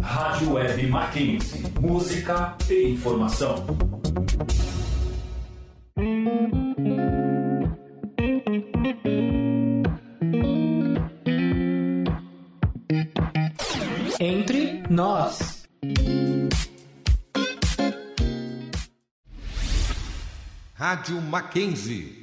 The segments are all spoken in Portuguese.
Rádio Web Mackenzie. Música e informação. Entre nós. Rádio Mackenzie.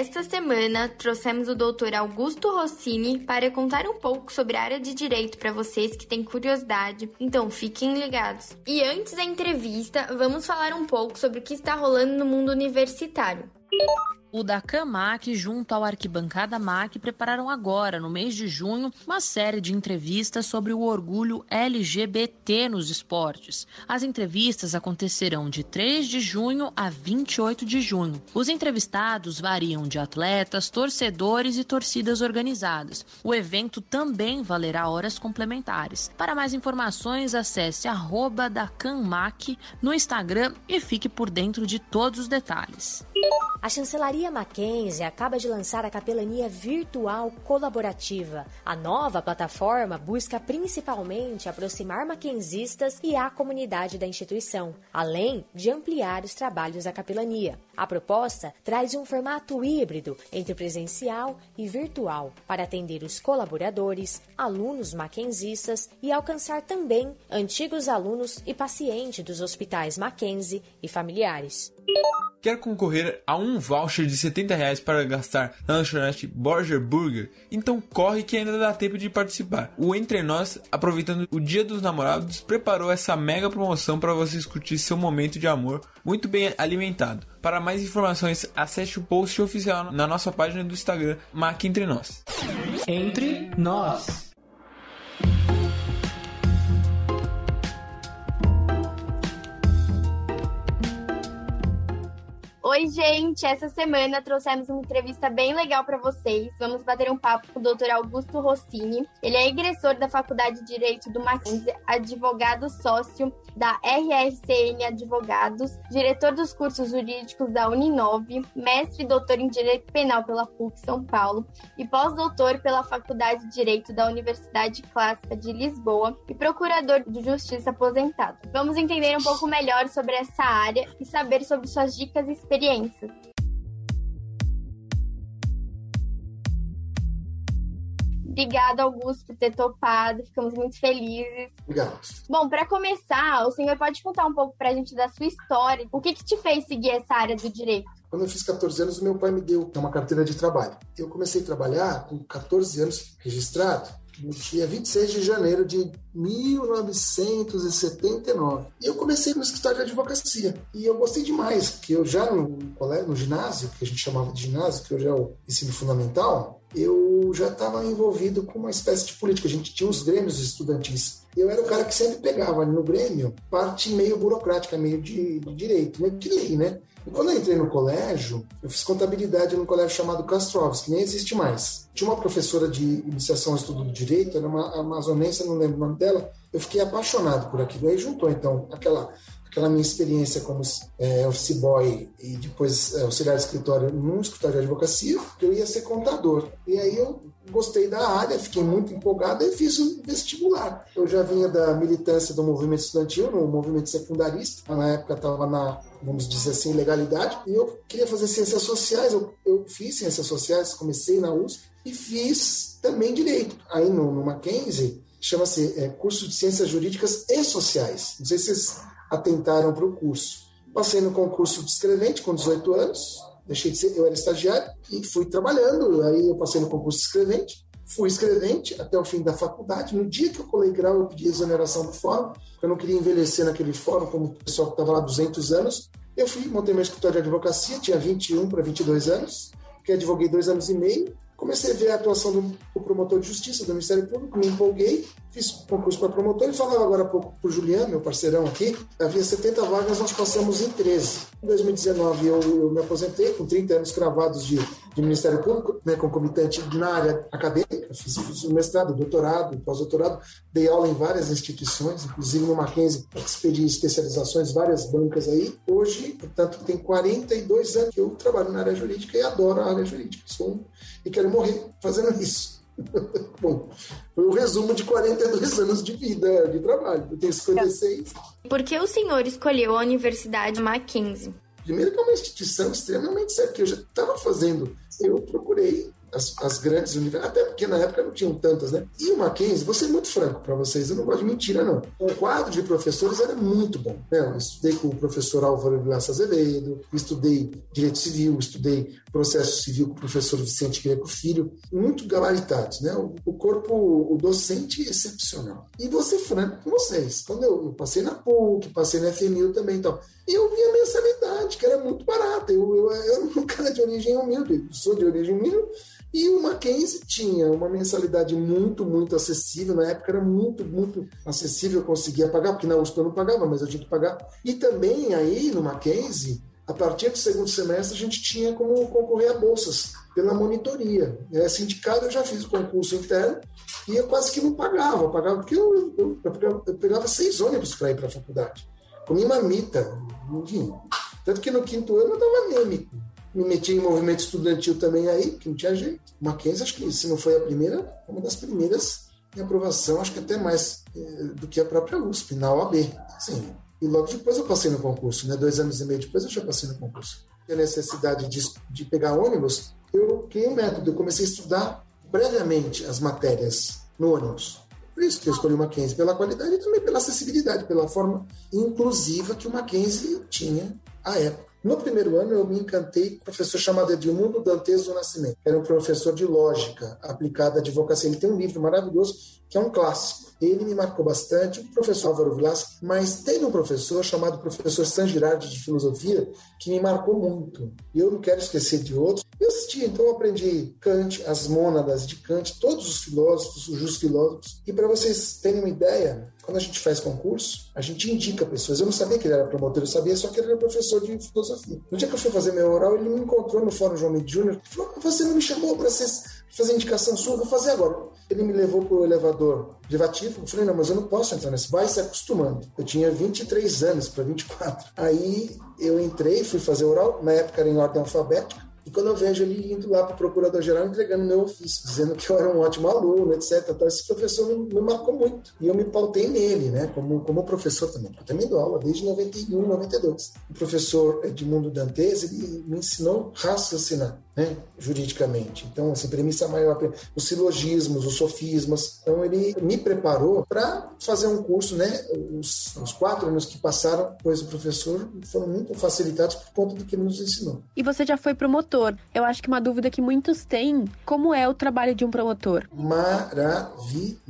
Esta semana trouxemos o Dr. Augusto Rossini para contar um pouco sobre a área de direito para vocês que têm curiosidade, então fiquem ligados. E antes da entrevista, vamos falar um pouco sobre o que está rolando no mundo universitário. O Dacan MAC junto ao Arquibancada MAC prepararam agora, no mês de junho, uma série de entrevistas sobre o orgulho LGBT nos esportes. As entrevistas acontecerão de 3 de junho a 28 de junho. Os entrevistados variam de atletas, torcedores e torcidas organizadas. O evento também valerá horas complementares. Para mais informações, acesse arroba DacanMac no Instagram e fique por dentro de todos os detalhes. A chancelaria Mackenzie acaba de lançar a capelania virtual colaborativa. A nova plataforma busca principalmente aproximar mackenzistas e a comunidade da instituição, além de ampliar os trabalhos da capelania. A proposta traz um formato híbrido entre presencial e virtual para atender os colaboradores, alunos mackenzistas e alcançar também antigos alunos e pacientes dos hospitais Mackenzie e familiares. Quer concorrer a um voucher de 70 reais para gastar na lanchonete Borger Burger? Então corre que ainda dá tempo de participar. O Entre Nós, aproveitando o Dia dos Namorados, preparou essa mega promoção para vocês curtir seu momento de amor muito bem alimentado. Para mais informações, acesse o post oficial na nossa página do Instagram, Mac Entre Nós. Entre nós. Oi, gente! Essa semana trouxemos uma entrevista bem legal para vocês. Vamos bater um papo com o Dr. Augusto Rossini. Ele é egressor da Faculdade de Direito do Mackenzie, advogado sócio da RRCN Advogados, diretor dos cursos jurídicos da Uninove, mestre e doutor em Direito Penal pela PUC São Paulo e pós-doutor pela Faculdade de Direito da Universidade Clássica de Lisboa e procurador de Justiça aposentado. Vamos entender um pouco melhor sobre essa área e saber sobre suas dicas e experiências. Obrigada, Augusto, por ter topado. Ficamos muito felizes. Obrigado. Bom, para começar, o senhor pode contar um pouco para a gente da sua história. O que, que te fez seguir essa área do direito? Quando eu fiz 14 anos, meu pai me deu uma carteira de trabalho. Eu comecei a trabalhar com 14 anos registrado no dia 26 de janeiro de 1979. E eu comecei no escritório de advocacia. E eu gostei demais, que eu já no, no ginásio, que a gente chamava de ginásio, que hoje é o ensino fundamental, eu já estava envolvido com uma espécie de política. A gente tinha os grêmios estudantis. Eu era o cara que sempre pegava no grêmio parte meio burocrática, meio de, de direito, meio de lei, né? E quando eu entrei no colégio, eu fiz contabilidade num colégio chamado Castrovski, que nem existe mais. Tinha uma professora de iniciação ao estudo do direito, era uma amazonense, não lembro o nome dela. Eu fiquei apaixonado por aquilo. Aí juntou, então, aquela aquela minha experiência como é, office boy e depois é, auxiliar de escritório num escritório de advocacia, que eu ia ser contador. E aí eu gostei da área, fiquei muito empolgado e fiz o vestibular. Eu já vinha da militância do movimento estudantil, no movimento secundarista, na época estava na, vamos dizer assim, legalidade, e eu queria fazer ciências sociais, eu, eu fiz ciências sociais, comecei na USP e fiz também direito. Aí no, no Mackenzie, chama-se é, curso de ciências jurídicas e sociais. Não sei se vocês atentaram para o curso. Passei no concurso de escrevente com 18 anos, deixei de ser, eu era estagiário e fui trabalhando. Aí eu passei no concurso de escrevente, fui escrevente até o fim da faculdade. No dia que eu colei grau, eu pedi exoneração do fórum, eu não queria envelhecer naquele fórum como o pessoal que estava lá 200 anos. Eu fui, montei meu escritório de advocacia, tinha 21 para 22 anos, que advoguei dois anos e meio. Comecei a ver a atuação do promotor de justiça do Ministério Público, me empolguei fiz concurso para promotor e falava agora para o Juliano, meu parceirão aqui, havia 70 vagas, nós passamos em 13. Em 2019 eu, eu me aposentei com 30 anos cravados de, de Ministério Público, né, concomitante na área acadêmica, fiz, fiz mestrado, doutorado, pós-doutorado, dei aula em várias instituições, inclusive no Mackenzie, expedi especializações, várias bancas aí. Hoje, portanto, tem 42 anos que eu trabalho na área jurídica e adoro a área jurídica. Sou um, e quero morrer fazendo isso. Bom, foi o um resumo de 42 anos de vida, de trabalho. Eu tenho 56. Por que o senhor escolheu a Universidade Mackenzie? Primeiro que é uma instituição extremamente séria, que eu já estava fazendo. Eu procurei as, as grandes universidades, até porque na época não tinham tantas, né? E o Mackenzie, vou ser muito franco para vocês, eu não gosto de mentira, não. O quadro de professores era muito bom. Né? Eu estudei com o professor Álvaro Vilaça Azevedo, estudei Direito Civil, estudei Processo Civil com o professor Vicente Greco Filho, muito gabaritados, né? O, o corpo, o docente é excepcional. E ser franco com vocês, quando eu, eu passei na PUC, passei na FMU também e tal, eu vi a mensalidade, que era muito barata. Eu, eu, eu era um cara de origem humilde, sou de origem humilde, e o Mackenzie tinha uma mensalidade muito, muito acessível. Na época era muito, muito acessível, eu conseguia pagar, porque na USP eu não pagava, mas eu tinha que pagar. E também aí no Mackenzie, a partir do segundo semestre, a gente tinha como concorrer a bolsas pela monitoria. É, sindicado eu já fiz o concurso interno e eu quase que não pagava. Eu pagava porque eu, eu, eu, pegava seis ônibus para ir para a faculdade. Comi mamita. Enfim. Tanto que no quinto ano eu estava anêmico me meti em movimento estudantil também aí, que não tinha jeito. Mackenzie, acho que se não foi a primeira, uma das primeiras em aprovação, acho que até mais eh, do que a própria USP, na OAB. Sim. E logo depois eu passei no concurso, né? Dois anos e meio depois eu já passei no concurso. A necessidade de, de pegar ônibus, eu criei um método, eu comecei a estudar previamente as matérias no ônibus. Por isso que eu escolhi o Mackenzie, pela qualidade e também pela acessibilidade, pela forma inclusiva que o Mackenzie tinha à época. No primeiro ano, eu me encantei com um professor chamado Edmundo Dantes do Nascimento, era um professor de lógica aplicada à advocacia. Ele tem um livro maravilhoso que é um clássico. Ele me marcou bastante, o professor Álvaro Vilas, mas teve um professor chamado professor San Girardi de filosofia que me marcou muito. E eu não quero esquecer de outros. Eu assisti, então eu aprendi Kant, as mônadas de Kant, todos os filósofos, os justos filósofos. E para vocês terem uma ideia, quando a gente faz concurso, a gente indica pessoas. Eu não sabia que ele era promotor, eu sabia só que ele era professor de filosofia. No dia que eu fui fazer meu oral, ele me encontrou no Fórum João Mendes Júnior e falou: Você não me chamou para fazer indicação sua, vou fazer agora. Ele me levou para o elevador privativo. Eu falei: Não, mas eu não posso entrar nesse. Vai se acostumando. Eu tinha 23 anos para 24. Aí eu entrei, fui fazer oral. Na época era em ordem alfabética. E quando eu vejo ele indo lá para o procurador-geral entregando meu ofício, dizendo que eu era um ótimo aluno, etc. Então, esse professor me, me, marcou muito. E eu me pautei nele, né? Como, como professor também. Eu também dou aula desde 91, 92. O professor Edmundo Dantes, ele me ensinou raciocinar né, juridicamente. Então, assim, premissa maior, os silogismos, os sofismas. Então, ele me preparou para fazer um curso, né? Os, os, quatro anos que passaram, pois o professor foram muito facilitados por conta do que ele nos ensinou. E você já foi promotor. Eu acho que uma dúvida que muitos têm, como é o trabalho de um promotor? Maravilhoso.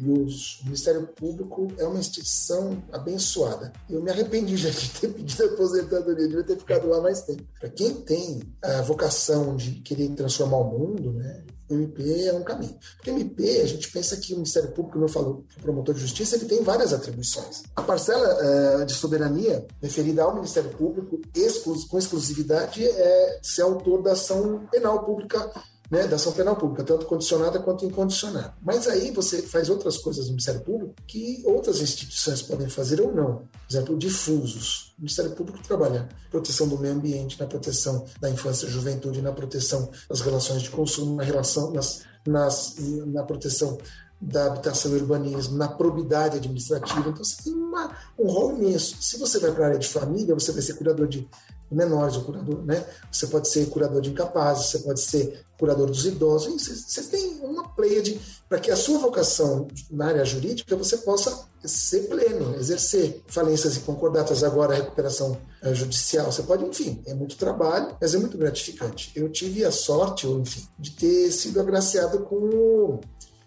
O Ministério Público é uma instituição abençoada. Eu me arrependi já de ter pedido aposentadoria, devia ter ficado lá mais tempo. Para quem tem a vocação de querer querer transformar o mundo, né? O MP é um caminho. Porque MP, a gente pensa que o Ministério Público, como eu falo, o promotor de justiça, ele tem várias atribuições. A parcela uh, de soberania referida ao Ministério Público, exclus com exclusividade, é ser autor da ação penal pública né, da ação penal pública, tanto condicionada quanto incondicionada. Mas aí você faz outras coisas no Ministério Público que outras instituições podem fazer ou não. Por exemplo, difusos. O Ministério Público trabalha na proteção do meio ambiente, na proteção da infância e juventude, na proteção das relações de consumo, na relação nas, nas, na proteção da habitação e urbanismo, na probidade administrativa. Então, você tem uma, um rol imenso. Se você vai para a área de família, você vai ser curador de menores, o curador, né? Você pode ser curador de incapazes, você pode ser curador dos idosos. Você, tem uma pleia de para que a sua vocação na área jurídica você possa ser pleno, exercer falências e concordatas, agora recuperação eh, judicial. Você pode, enfim, é muito trabalho, mas é muito gratificante. Eu tive a sorte, ou enfim, de ter sido agraciado com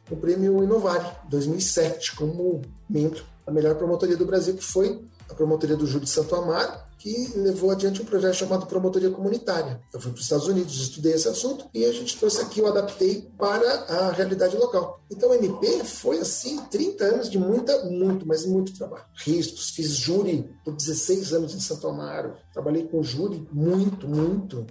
o prêmio Inovare 2007 como membro da melhor promotoria do Brasil, que foi a promotoria do Júlio de Santo Amaro, que levou adiante um projeto chamado Promotoria Comunitária. Eu fui para os Estados Unidos, estudei esse assunto e a gente trouxe aqui, eu adaptei para a realidade local. Então, o MP foi, assim, 30 anos de muita, muito, mas muito trabalho. Riscos, fiz júri por 16 anos em Santo Amaro, trabalhei com júri muito, muito.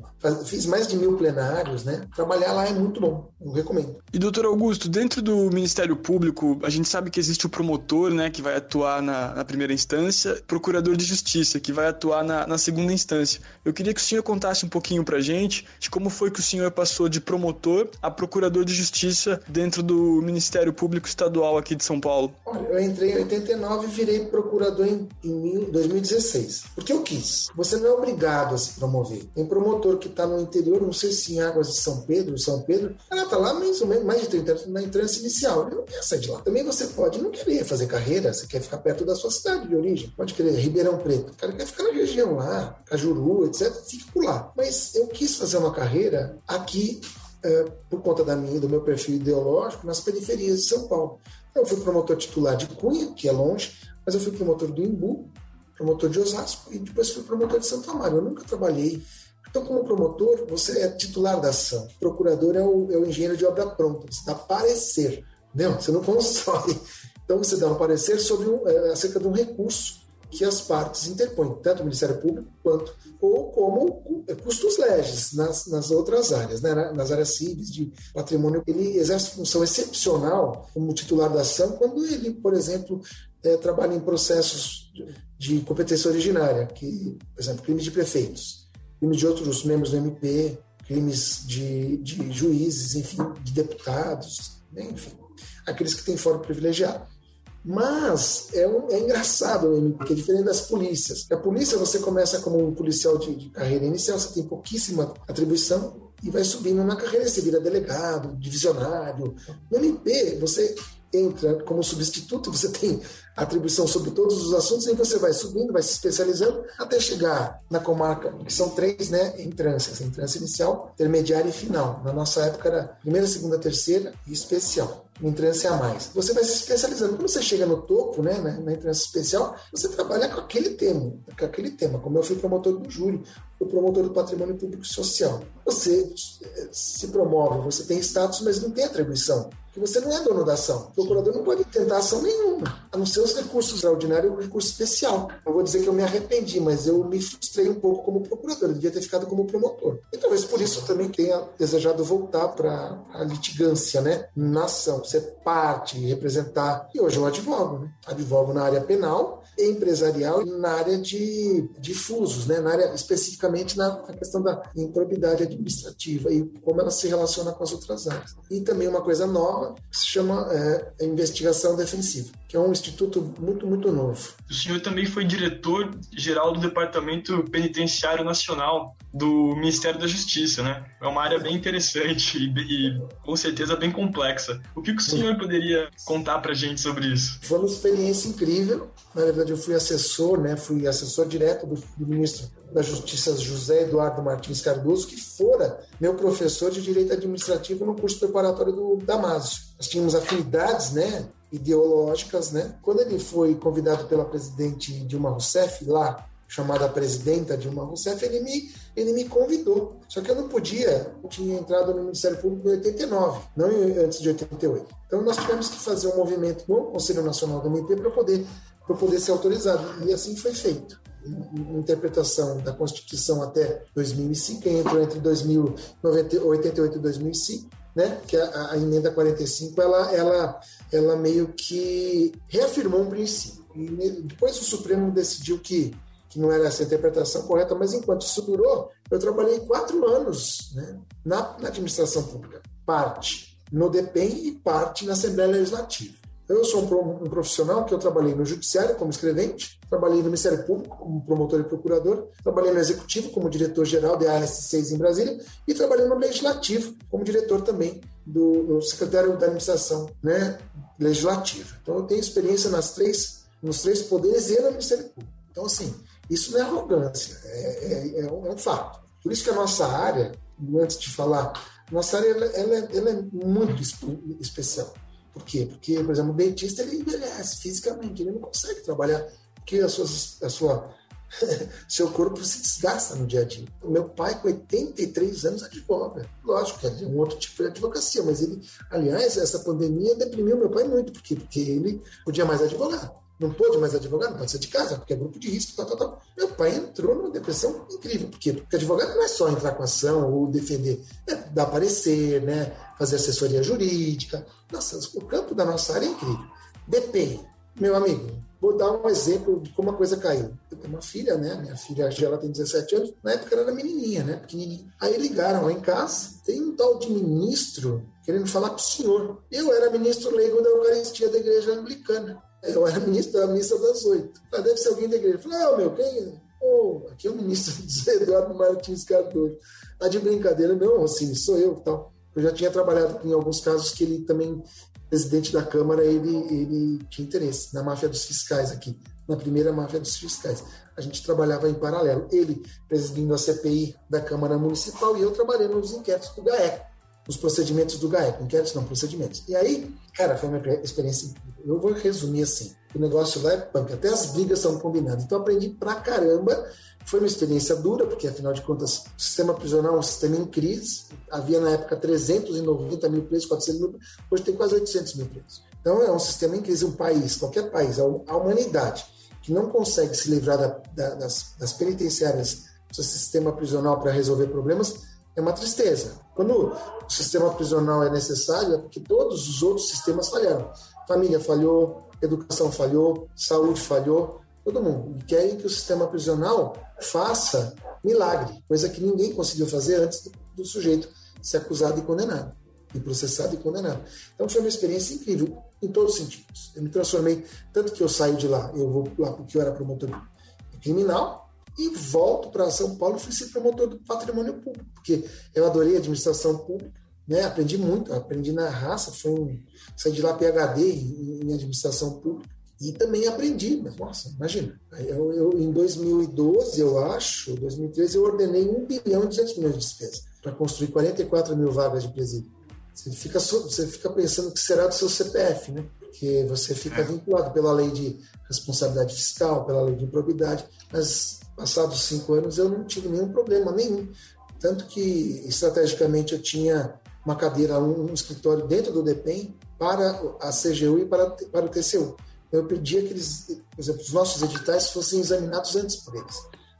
Fiz mais de mil plenários, né? Trabalhar lá é muito bom, eu recomendo. E, doutor Augusto, dentro do Ministério Público, a gente sabe que existe o promotor, né, que vai atuar na, na primeira instância, procurador de justiça, que vai atuar na, na, segunda instância. Eu queria que o senhor contasse um pouquinho pra gente de como foi que o senhor passou de promotor a procurador de justiça dentro do Ministério Público Estadual aqui de São Paulo. Olha, eu entrei em 89 e virei procurador em, em 2016. Porque eu quis. Você não é obrigado a se promover. Tem promotor que está no interior, não sei se em Águas de São Pedro, São Pedro, ela está lá mais ou menos mais de 30 anos na entrância inicial. Ele não quer sair de lá. Também você pode não querer fazer carreira, você quer ficar perto da sua cidade de origem. Pode querer Ribeirão Preto. O cara quer ficar na região lá, Cajuru, etc., fique por lá. Mas eu quis fazer uma carreira aqui, é, por conta da minha, do meu perfil ideológico, nas periferias de São Paulo. Eu fui promotor titular de Cunha, que é longe, mas eu fui promotor do Imbu, promotor de Osasco e depois fui promotor de Santo Amaro. Eu nunca trabalhei. Então, como promotor, você é titular da ação. O procurador é o, é o engenheiro de obra pronta, você dá parecer, entendeu? Você não constrói. Então, você dá um parecer sobre um, é, acerca de um recurso que as partes interpõem, tanto o Ministério Público quanto, ou como custos legis nas, nas outras áreas, né? nas áreas civis de patrimônio. Ele exerce função excepcional como titular da ação quando ele, por exemplo, é, trabalha em processos de, competência originária, que, por exemplo, crimes de prefeitos, crimes de outros membros do MP, crimes de, de juízes, enfim, de deputados, enfim, aqueles que têm fórum privilegiado. Mas é, um, é engraçado, porque é diferente das polícias. A polícia, você começa como um policial de, de carreira inicial, você tem pouquíssima atribuição e vai subindo na carreira, você vira delegado, divisionário. No MP, você entra como substituto, você tem atribuição sobre todos os assuntos, e você vai subindo, vai se especializando, até chegar na comarca, que são três né, entrâncias, entrância inicial, intermediária e final. Na nossa época era primeira, segunda, terceira e especial entrância a mais. Você vai se especializando. Quando você chega no topo, né, na entrância especial, você trabalha com aquele tema, com aquele tema. Como eu fui promotor do júri, fui promotor do patrimônio público e social. Você eh, se promove, você tem status, mas não tem atribuição que você não é dono da ação. O procurador não pode tentar ação nenhuma, a não ser os recursos extraordinários e o recurso especial. Eu vou dizer que eu me arrependi, mas eu me frustrei um pouco como procurador, eu devia ter ficado como promotor. E talvez por isso eu também tenha desejado voltar para a litigância, né? Na ação, ser parte, representar. E hoje eu advogo, né? Advogo na área penal empresarial e na área de difusos, né? na área especificamente na, na questão da improbidade administrativa e como ela se relaciona com as outras áreas. E também uma coisa nova que se chama é, investigação defensiva, que é um instituto muito, muito novo. O senhor também foi diretor-geral do Departamento Penitenciário Nacional do Ministério da Justiça, né? É uma área bem interessante e, e com certeza bem complexa. O que, que o senhor poderia contar para gente sobre isso? Foi uma experiência incrível. Na verdade, eu fui assessor, né? Fui assessor direto do, do ministro da Justiça José Eduardo Martins Cardoso, que fora meu professor de Direito Administrativo no curso preparatório do Damásio. Nós tínhamos afinidades, né? ideológicas, né? Quando ele foi convidado pela presidente Dilma Rousseff lá chamada presidenta Dilma Rousseff, ele me, ele me convidou. Só que eu não podia, eu tinha entrado no Ministério Público em 89, não antes de 88. Então nós tivemos que fazer um movimento no Conselho Nacional do MP para poder, poder ser autorizado. E assim foi feito. Interpretação da Constituição até 2005, que entrou entre 1988 e 2005, né? que a, a emenda 45 ela, ela, ela meio que reafirmou um princípio. E depois o Supremo decidiu que que não era essa interpretação correta, mas enquanto isso durou, eu trabalhei quatro anos né, na, na, administração pública, parte no DEPEN e parte na Assembleia Legislativa. Eu sou um, profissional que eu trabalhei no Judiciário como escrevente, trabalhei no Ministério Público como promotor e procurador, trabalhei no Executivo como diretor-geral da AS6 em Brasília e trabalhei no Legislativo como diretor também do, do secretário da administração né, legislativa. Então eu tenho experiência nas três, nos três poderes e no Ministério Público. Então, assim, isso não é arrogância, é, é, é, um, é um, fato. Por isso que a nossa área, antes de falar, nossa área ela, ela, é, ela é muito especial. Por quê? Porque, por exemplo, o dentista ele envelhece fisicamente, ele não consegue trabalhar porque a sua, a sua seu corpo se desgasta no dia a dia. O meu pai, com 83 anos, advoga. Lógico que é um outro tipo de advocacia, mas ele, aliás, essa pandemia deprimiu meu pai muito, porque, porque ele podia mais advogar. Não pôde mais advogar, não pode ser de casa, porque é grupo de risco, tal, tal, tal. Meu pai entrou numa depressão incrível. Por quê? Porque advogado não é só entrar com ação ou defender, é dar parecer, né? fazer assessoria jurídica. Nossa, o campo da nossa área é incrível. DPI, meu amigo, Vou dar um exemplo de como a coisa caiu. Eu tenho uma filha, né? Minha filha ela tem 17 anos. Na época ela era menininha, né? Pequenininha. Aí ligaram lá em casa. Tem um tal de ministro querendo falar com o senhor. Eu era ministro leigo da Eucaristia da Igreja Anglicana. Eu era ministro da missa das oito. Falei, deve ser alguém da igreja. Falei, ah, meu, quem? Oh, aqui é o ministro Eduardo Martins Cardoso. Tá de brincadeira, não, assim, sou eu tal. Eu já tinha trabalhado em alguns casos que ele também presidente da Câmara ele, ele tinha interesse na máfia dos fiscais aqui, na primeira máfia dos fiscais. A gente trabalhava em paralelo. Ele presidindo a CPI da Câmara Municipal e eu trabalhando nos inquéritos do GAECO, nos procedimentos do GAECO. Inquéritos não, procedimentos. E aí, cara, foi uma experiência Eu vou resumir assim. O negócio lá é punk, até as brigas são combinadas. Então aprendi pra caramba foi uma experiência dura, porque afinal de contas, o sistema prisional é um sistema em crise. Havia na época 390 mil presos, 400 mil, hoje tem quase 800 mil presos. Então é um sistema em crise. Um país, qualquer país, a humanidade, que não consegue se livrar da, da, das, das penitenciárias do seu sistema prisional para resolver problemas, é uma tristeza. Quando o sistema prisional é necessário, é porque todos os outros sistemas falharam. Família falhou, educação falhou, saúde falhou, todo mundo. E querem que o sistema prisional faça milagre, coisa que ninguém conseguiu fazer antes do, do sujeito ser acusado e condenado, e processado e condenado. Então foi uma experiência incrível em todos os sentidos. Eu me transformei, tanto que eu saio de lá, eu vou lá porque eu era promotor criminal, e volto para São Paulo e fui ser promotor do patrimônio público, porque eu adorei administração pública, né? aprendi muito, aprendi na raça, foi um, saí de lá PHD em, em administração pública, e também aprendi, mas nossa, imagina. Eu, eu, em 2012, eu acho, 2013, eu ordenei 1 bilhão e 200 milhões de despesa para construir 44 mil vagas de presídio. Você fica, você fica pensando que será do seu CPF, né? Porque você fica é. vinculado pela lei de responsabilidade fiscal, pela lei de improbidade. Mas, passados cinco anos, eu não tive nenhum problema, nenhum. Tanto que, estrategicamente, eu tinha uma cadeira, um, um escritório dentro do DEPEN para a CGU e para, para o TCU eu pedia que eles, por exemplo, os nossos editais fossem examinados antes por eles.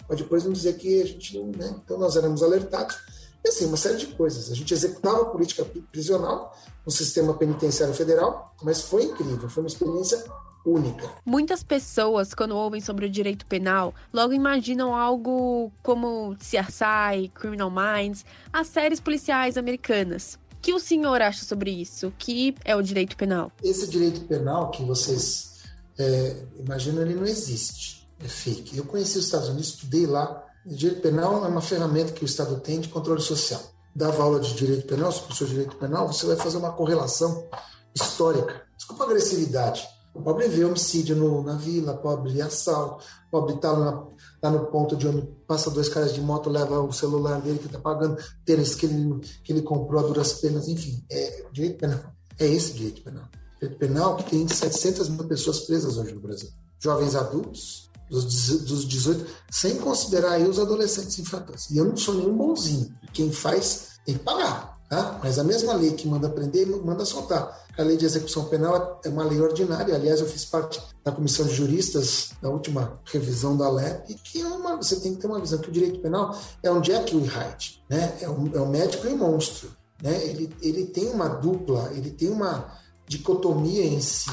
Mas depois não dizer que a gente não, né? Então nós éramos alertados. E assim, uma série de coisas. A gente executava a política prisional no sistema penitenciário federal, mas foi incrível, foi uma experiência única. Muitas pessoas, quando ouvem sobre o direito penal, logo imaginam algo como CSI, Criminal Minds, as séries policiais americanas. O que o senhor acha sobre isso? O que é o direito penal? Esse direito penal que vocês é, imagina, ele não existe, é fake. Eu conheci os Estados Unidos, estudei lá. Direito penal é uma ferramenta que o Estado tem de controle social. Dava aula de direito penal, se professor de direito penal, você vai fazer uma correlação histórica. Desculpa a agressividade. O pobre vê homicídio no, na vila, pobre assalto, pobre está lá, lá, no ponto de onde passa dois caras de moto, leva o celular dele que está pagando, tênis que ele, que ele comprou a duras penas, enfim, é direito penal. É esse direito penal penal que tem 700 mil pessoas presas hoje no Brasil. Jovens adultos, dos 18, sem considerar aí os adolescentes infratores. E eu não sou nenhum bonzinho. Quem faz tem que pagar. Tá? Mas a mesma lei que manda prender, manda soltar. A lei de execução penal é uma lei ordinária. Aliás, eu fiz parte da comissão de juristas da última revisão da LEP, que é uma, você tem que ter uma visão que o direito penal é um Jekyll e Hyde, né? É um, é um médico e um monstro, né? Ele, ele tem uma dupla, ele tem uma dicotomia em si.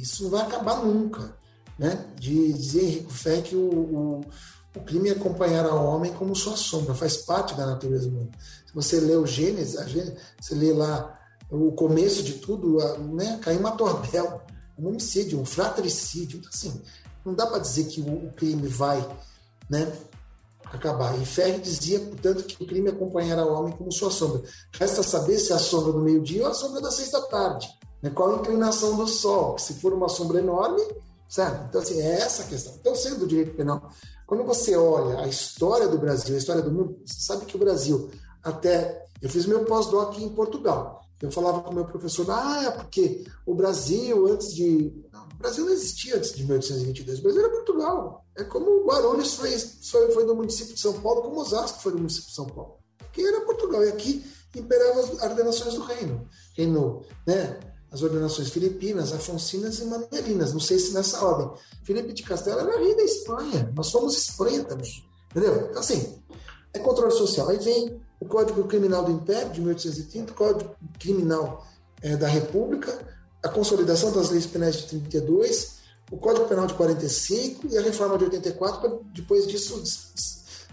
Isso não vai acabar nunca. Né? De dizer Henrico Fé que o, o, o crime é acompanhar ao homem como sua sombra, faz parte da natureza humana. Se você lê o Gênesis, a Gênesis você lê lá o começo de tudo, né? caiu uma tordel, um homicídio, um fratricídio. Então, assim, não dá para dizer que o, o, crime vai né, acabar. E Ferri dizia, portanto, que o crime acompanhará o homem como sua sombra. Resta saber se é a sombra do meio-dia ou a sombra da tarde. Né? Qual a inclinação do Sol? Se for uma sombra enorme, sabe? Então, assim, é essa a questão. Então, sendo do direito penal, quando você olha a história do Brasil, a história do mundo, você sabe que o Brasil, até. Eu fiz meu pós-doc em Portugal. Eu falava com o meu professor, ah, é porque o Brasil, antes de. Não, o Brasil não existia antes de 1822. O Brasil era Portugal. É como o Guarulhos foi, foi, foi do município de São Paulo, como Osasco foi do município de São Paulo. Porque era Portugal. E aqui imperavam as ordenações do reino. Reino, né? As ordenações filipinas, afoncinas e manuelinas. Não sei se nessa ordem. Felipe de Castelo era rei da Espanha. Nós somos Espanha também. Entendeu? Então, assim, é controle social. Aí vem o Código Criminal do Império, de 1830, o Código Criminal é, da República, a consolidação das leis penais de 32, o Código Penal de 45 e a reforma de 84, depois disso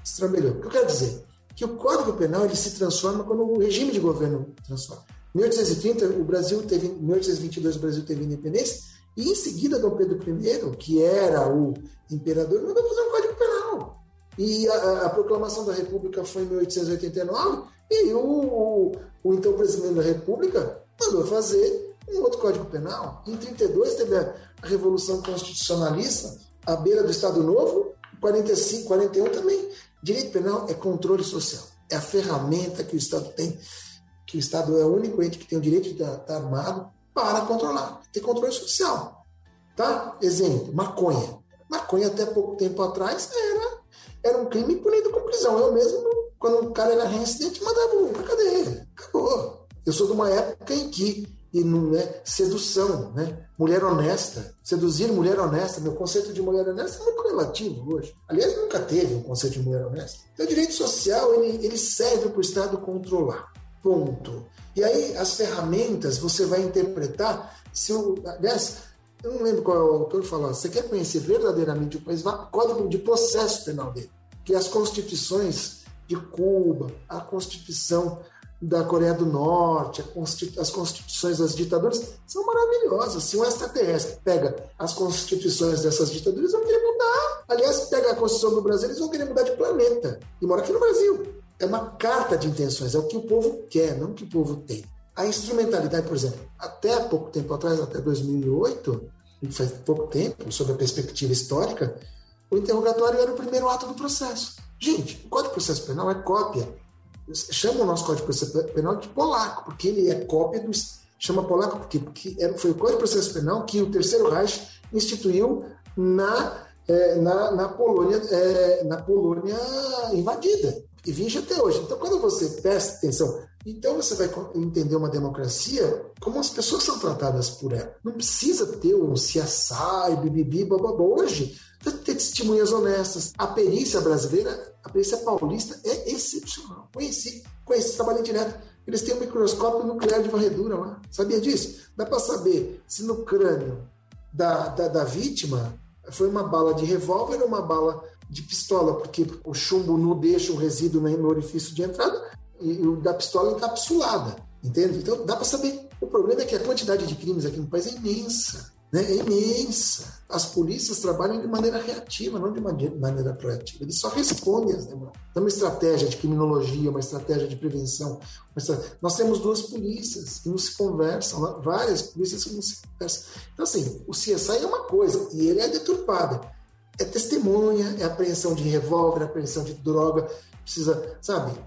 estrambelhou. O que eu quero dizer? Que o Código Penal ele se transforma quando o regime de governo transforma. Em 1830, o Brasil teve, em 1822, o Brasil teve independência, e em seguida, Dom Pedro I, que era o imperador, mandou fazer um Código Penal. E a, a, proclamação da República foi em 1889, e o, o, o então presidente da República mandou fazer um outro Código Penal. Em 32 teve a, a Revolução Constitucionalista, à beira do Estado Novo, 45, 41 também. Direito penal é controle social. É a ferramenta que o Estado tem, que o Estado é o único ente que tem o direito de estar armado para controlar, ter controle social. Tá? Exemplo, maconha. Maconha até pouco tempo atrás era era um crime punido com prisão. Eu mesmo, quando o cara era reincidente, mandava um pra cadeia. Acabou. Eu sou de uma época em que e não é sedução, né? Mulher honesta, seduzir mulher honesta. Meu conceito de mulher honesta é muito relativo hoje. Aliás, nunca teve um conceito de mulher honesta. Então, o direito social ele, ele serve para o Estado controlar. Ponto. E aí, as ferramentas você vai interpretar. Se o, aliás, eu não lembro qual é o autor falando. Você quer conhecer verdadeiramente o país? Vá Código de Processo Penal dele, que é as constituições de Cuba, a Constituição da Coreia do Norte, as constituições das ditaduras são maravilhosas. Se um extraterrestre pega as constituições dessas ditaduras, eles vão querer mudar. Aliás, pega a Constituição do Brasil, eles vão querer mudar de planeta. E mora aqui no Brasil. É uma carta de intenções, é o que o povo quer, não o que o povo tem. A instrumentalidade, por exemplo, até pouco tempo atrás, até 2008, faz pouco tempo, sob a perspectiva histórica, o interrogatório era o primeiro ato do processo. Gente, o Código de Processo Penal é cópia. Chama o nosso Código de Processo Penal de polaco, porque ele é cópia do. Chama polaco porque, porque foi o Código de Processo Penal que o Terceiro Reich instituiu na, é, na, na, Polônia, é, na Polônia invadida. E vige até hoje. Então, quando você presta atenção então você vai entender uma democracia como as pessoas são tratadas por ela. Não precisa ter um CSI, bibibi, bababá. Hoje, ter testemunhas honestas. A perícia brasileira, a perícia paulista é excepcional. Conheci, conheci, trabalhei direto. Eles têm um microscópio nuclear de varredura lá. Sabia disso? Dá para saber se no crânio da, da, da vítima foi uma bala de revólver ou uma bala de pistola, porque o chumbo não deixa o resíduo no orifício de entrada, e o da pistola encapsulada, entende? Então dá para saber. O problema é que a quantidade de crimes aqui no país é imensa, né? É imensa. As polícias trabalham de maneira reativa, não de maneira proativa. Eles só respondem às demandas. Então, uma estratégia de criminologia, uma estratégia de prevenção. Nós temos duas polícias que não se conversam, várias polícias que não se conversam. Então, assim, o CSI é uma coisa e ele é deturpado. É testemunha, é apreensão de revólver, apreensão de droga, precisa, sabe?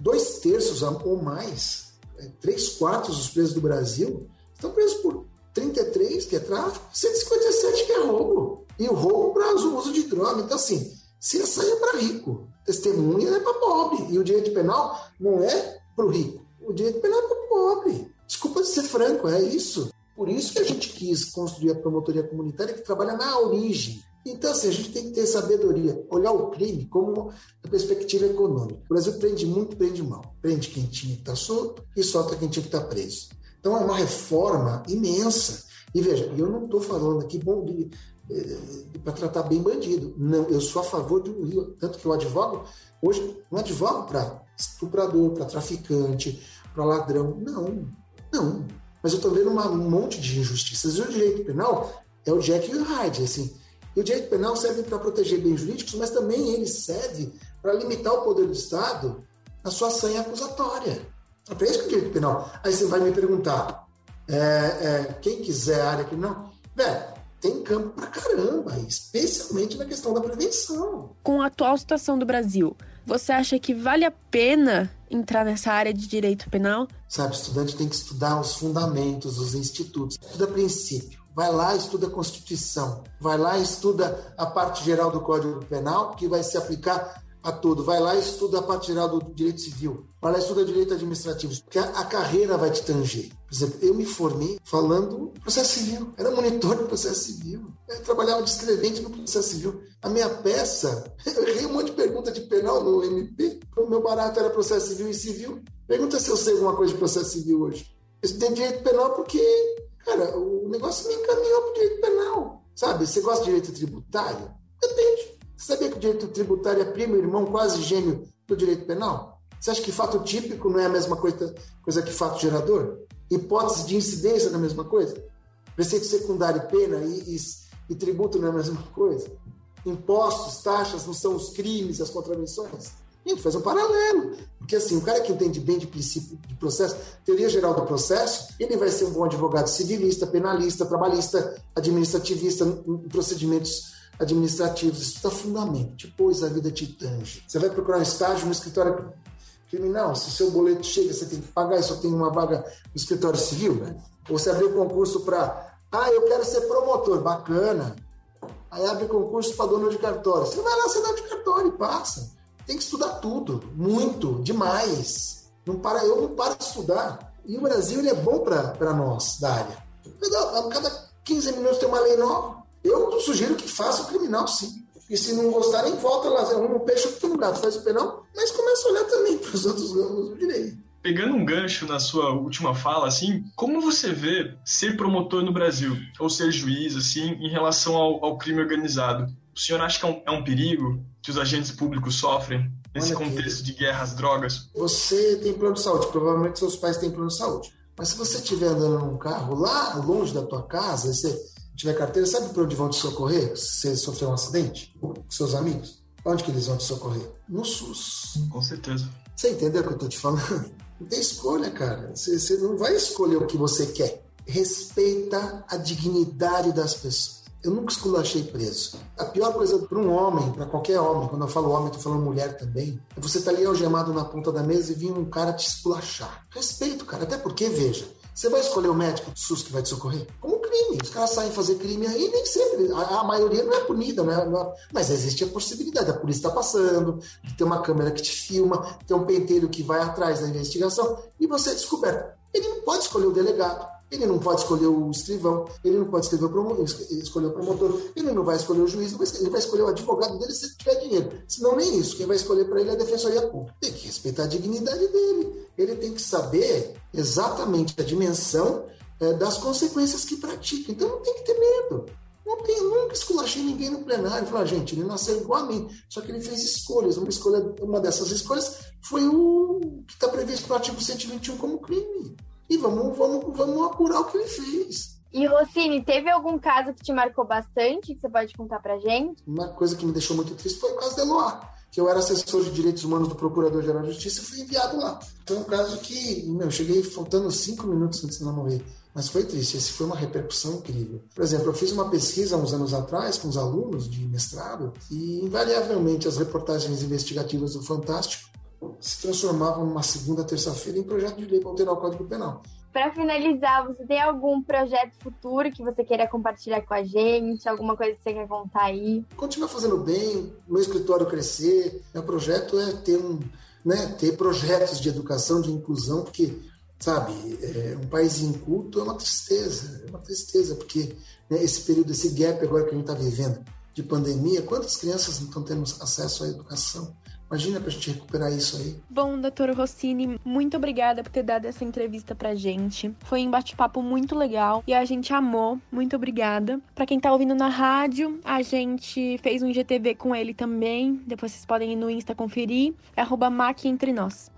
dois terços ou mais, é, três quartos dos presos do Brasil estão presos por 33, que é tráfico, 157, que é roubo. E o roubo para uso de droga. Então, assim, CSI é para rico, testemunha é para pobre. E o direito penal não é para o rico. O direito penal é para o pobre. Desculpa de ser franco, é isso. Por isso que a gente quis construir a promotoria comunitária que trabalha na origem então, assim, a gente tem que ter sabedoria, olhar o crime como a perspectiva econômica. O Brasil prende muito, prende mal. Prende quem tinha que estar tá solto e solta quem tinha que estar tá preso. Então, é uma reforma imensa. E veja, eu não estou falando aqui bom para tratar bem bandido. Não, eu sou a favor de um Rio. Tanto que eu advogo, hoje, não advogo para estuprador, para traficante, para ladrão. Não, não. Mas eu estou vendo uma, um monte de injustiças. E o direito penal é o Jack e o Hyde, assim e o direito penal serve para proteger bens jurídicos, mas também ele serve para limitar o poder do Estado na sua sanha acusatória. É para isso que o direito penal. Aí você vai me perguntar, é, é, quem quiser área criminal, velho, tem campo pra caramba, especialmente na questão da prevenção. Com a atual situação do Brasil, você acha que vale a pena entrar nessa área de direito penal? Sabe, o estudante tem que estudar os fundamentos, os institutos, estuda princípio. Vai lá, estuda a Constituição. Vai lá, estuda a parte geral do Código Penal, que vai se aplicar a tudo. Vai lá e estuda a parte geral do direito civil. Vai lá e estuda direito administrativo, porque a, a, carreira vai te tanger. Por exemplo, eu me formei falando processo civil. Era monitor do processo civil. Eu trabalhava de escrevente no processo civil. A minha peça, eu errei um monte de pergunta de penal no MP. O meu barato era processo civil e civil. Pergunta se eu sei alguma coisa de processo civil hoje. Eu estudei direito penal porque, cara, o negócio me encaminhou para direito penal. Sabe? Você gosta de direito tributário? Depende. Sabia que o direito tributário é primo irmão quase gêmeo do direito penal? Você acha que fato típico não é a mesma coisa, coisa que fato gerador? Hipótese de incidência não é a mesma coisa? Preceito secundário, pena e, e, e tributo não é a mesma coisa? Impostos, taxas não são os crimes, as contravenções? Gente, faz um paralelo. Porque assim, o cara que entende bem de princípio de processo, teoria geral do processo, ele vai ser um bom advogado civilista, penalista, trabalhista, administrativista, em procedimentos administrativos, isso está fundamento. Depois a vida te tange. Você vai procurar um estágio no escritório criminal, se o seu boleto chega, você tem que pagar e só tem uma vaga no escritório civil, né? Ou você abriu concurso para, ah, eu quero ser promotor, bacana. Aí abre concurso para dono de cartório. Você vai lá ser dono de cartório e passa. Tem que estudar tudo, muito, demais. Não para, eu não paro de estudar. E o Brasil ele é bom para nós da área. Cada 15 minutos tem uma lei nova. Eu sugiro que faça o criminal, sim. E se não gostarem, volta lá, arruma um peixe outro no gato, faz o penal, mas começa a olhar também para os outros ramos do direito. Pegando um gancho na sua última fala, assim, como você vê ser promotor no Brasil, ou ser juiz, assim, em relação ao, ao crime organizado? O senhor acha que é um, é um perigo que os agentes públicos sofrem nesse Olha contexto aqui. de guerra às drogas? Você tem plano de saúde, provavelmente seus pais têm plano de saúde. Mas se você estiver andando num carro lá longe da tua casa, você tiver carteira, sabe para onde vão te socorrer se você sofrer um acidente? Com seus amigos? Onde que eles vão te socorrer? No SUS. Com certeza. Você entendeu o que eu estou te falando? Não tem escolha, cara. Você, você não vai escolher o que você quer. Respeita a dignidade das pessoas. Eu nunca esculachei preso. A pior coisa para um homem, para qualquer homem, quando eu falo homem, estou falando mulher também, é você estar tá ali algemado na ponta da mesa e vir um cara te esculachar. Respeito, cara. Até porque, veja, você vai escolher o médico do SUS que vai te socorrer? Como crime. Os caras saem fazer crime aí nem sempre. A, a maioria não é punida, né? mas existe a possibilidade. A polícia está passando, de ter uma câmera que te filma, ter um penteiro que vai atrás da investigação e você é descoberto. Ele não pode escolher o delegado. Ele não pode escolher o escrivão, ele não pode escolher o promotor, escolher o promotor, ele não vai escolher o juiz, ele vai escolher o advogado dele se tiver dinheiro. Senão, nem isso. Quem vai escolher para ele é a defensoria pública. Tem que respeitar a dignidade dele. Ele tem que saber exatamente a dimensão é, das consequências que pratica. Então, não tem que ter medo. Não tem, nunca esculachei ninguém no plenário. Falar, gente, ele nasceu igual a mim, só que ele fez escolhas. Uma, escolha, uma dessas escolhas foi o que está previsto no artigo 121 como crime e vamos, vamos, vamos apurar o que ele fez. E Rossini, teve algum caso que te marcou bastante que você pode contar pra gente? Uma coisa que me deixou muito triste foi o caso da Eloá, que eu era assessor de direitos humanos do Procurador-Geral de Justiça e fui enviado lá. É um caso que, meu, eu cheguei faltando cinco minutos antes de ela morrer. Mas foi triste, esse foi uma repercussão incrível. Por exemplo, eu fiz uma pesquisa uns anos atrás com os alunos de mestrado e, invariavelmente, as reportagens investigativas do Fantástico se transformavam numa segunda, terça-feira em projeto de lei para alterar o Código Penal. Para finalizar, você tem algum projeto futuro que você queira compartilhar com a gente? Alguma coisa que você quer contar aí? Continuar fazendo bem, meu escritório crescer. Meu projeto é ter um, né, ter projetos de educação, de inclusão, porque, sabe, é, um país inculto é uma tristeza, é uma tristeza, porque né, esse período, esse gap agora que a gente está vivendo de pandemia, quantas crianças não estão tendo acesso à educação? Imagina pra gente recuperar isso aí. Bom, doutor Rossini, muito obrigada por ter dado essa entrevista pra gente. Foi um bate-papo muito legal e a gente amou. Muito obrigada. Pra quem tá ouvindo na rádio, a gente fez um GTV com ele também. Depois vocês podem ir no Insta conferir. É arroba Entre Nós.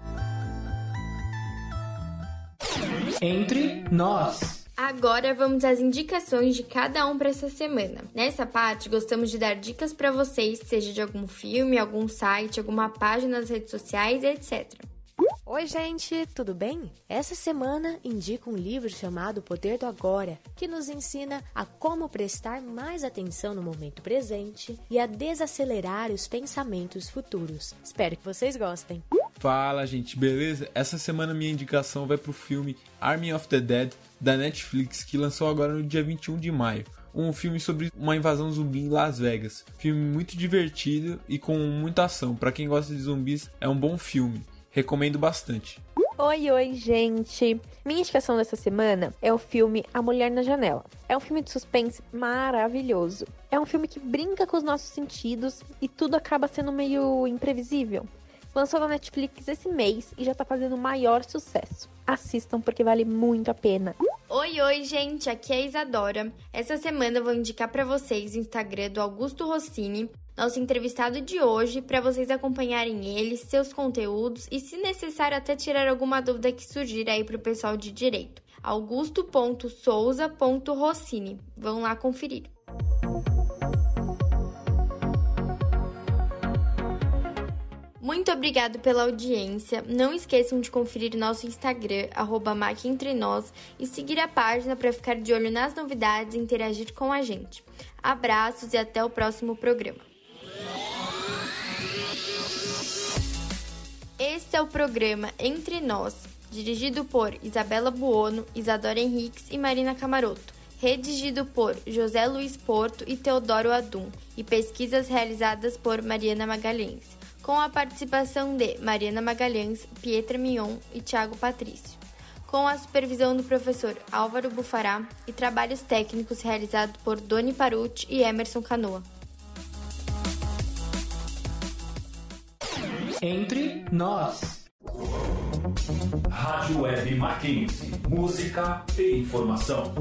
Entre Nós. Agora vamos às indicações de cada um para essa semana. Nessa parte, gostamos de dar dicas para vocês, seja de algum filme, algum site, alguma página nas redes sociais, etc. Oi, gente, tudo bem? Essa semana indico um livro chamado O Poder do Agora, que nos ensina a como prestar mais atenção no momento presente e a desacelerar os pensamentos futuros. Espero que vocês gostem. Fala, gente, beleza? Essa semana minha indicação vai pro filme Army of the Dead da Netflix, que lançou agora no dia 21 de maio. Um filme sobre uma invasão zumbi em Las Vegas. Filme muito divertido e com muita ação. Para quem gosta de zumbis, é um bom filme. Recomendo bastante. Oi, oi, gente! Minha indicação dessa semana é o filme A Mulher na Janela. É um filme de suspense maravilhoso. É um filme que brinca com os nossos sentidos e tudo acaba sendo meio imprevisível. Lançou na Netflix esse mês e já tá fazendo maior sucesso. Assistam porque vale muito a pena. Oi, oi, gente, aqui é a Isadora. Essa semana eu vou indicar para vocês o Instagram do Augusto Rossini, nosso entrevistado de hoje, para vocês acompanharem ele, seus conteúdos e, se necessário, até tirar alguma dúvida que surgir aí pro pessoal de direito. augusto.souza.rossini. Vão lá conferir. Muito obrigado pela audiência. Não esqueçam de conferir nosso Instagram, arroba e seguir a página para ficar de olho nas novidades e interagir com a gente. Abraços e até o próximo programa. Esse é o programa Entre Nós, dirigido por Isabela Buono, Isadora Henriques e Marina Camaroto. Redigido por José Luiz Porto e Teodoro Adum, e pesquisas realizadas por Mariana Magalhães com a participação de Mariana Magalhães, Pietra Mignon e Tiago Patrício, com a supervisão do professor Álvaro Bufará e trabalhos técnicos realizados por Doni Paruti e Emerson Canoa. Entre nós. Rádio Web Mackenzie. Música e informação.